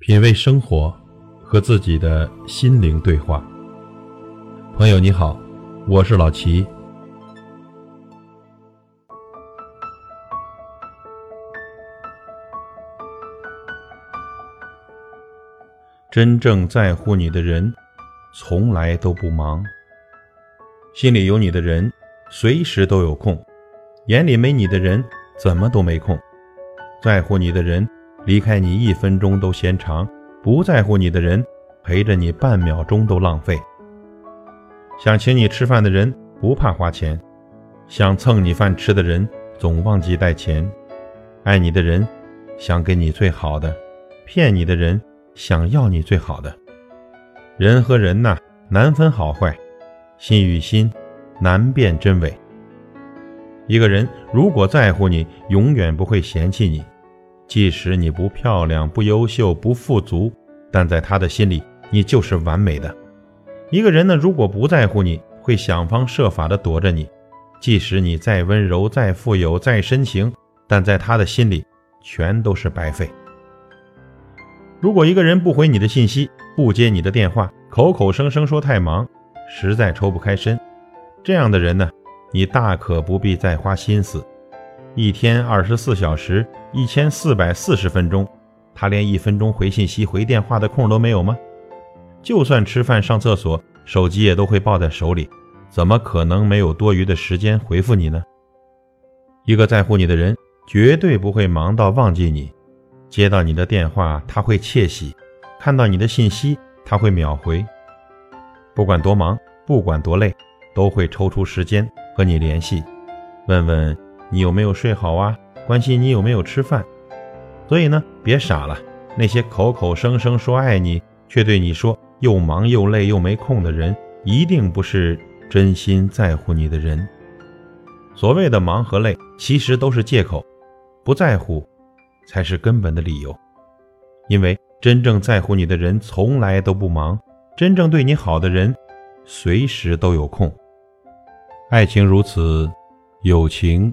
品味生活，和自己的心灵对话。朋友你好，我是老齐。真正在乎你的人，从来都不忙。心里有你的人，随时都有空；眼里没你的人，怎么都没空。在乎你的人。离开你一分钟都嫌长，不在乎你的人陪着你半秒钟都浪费。想请你吃饭的人不怕花钱，想蹭你饭吃的人总忘记带钱。爱你的人想给你最好的，骗你的人想要你最好的。人和人呐，难分好坏，心与心难辨真伪。一个人如果在乎你，永远不会嫌弃你。即使你不漂亮、不优秀、不富足，但在他的心里，你就是完美的。一个人呢，如果不在乎你，会想方设法的躲着你。即使你再温柔、再富有、再深情，但在他的心里，全都是白费。如果一个人不回你的信息，不接你的电话，口口声声说太忙，实在抽不开身，这样的人呢，你大可不必再花心思。一天二十四小时，一千四百四十分钟，他连一分钟回信息、回电话的空都没有吗？就算吃饭、上厕所，手机也都会抱在手里，怎么可能没有多余的时间回复你呢？一个在乎你的人，绝对不会忙到忘记你。接到你的电话，他会窃喜；看到你的信息，他会秒回。不管多忙，不管多累，都会抽出时间和你联系，问问。你有没有睡好啊？关心你有没有吃饭。所以呢，别傻了。那些口口声声说爱你，却对你说又忙又累又没空的人，一定不是真心在乎你的人。所谓的忙和累，其实都是借口，不在乎才是根本的理由。因为真正在乎你的人，从来都不忙；真正对你好的人，随时都有空。爱情如此，友情。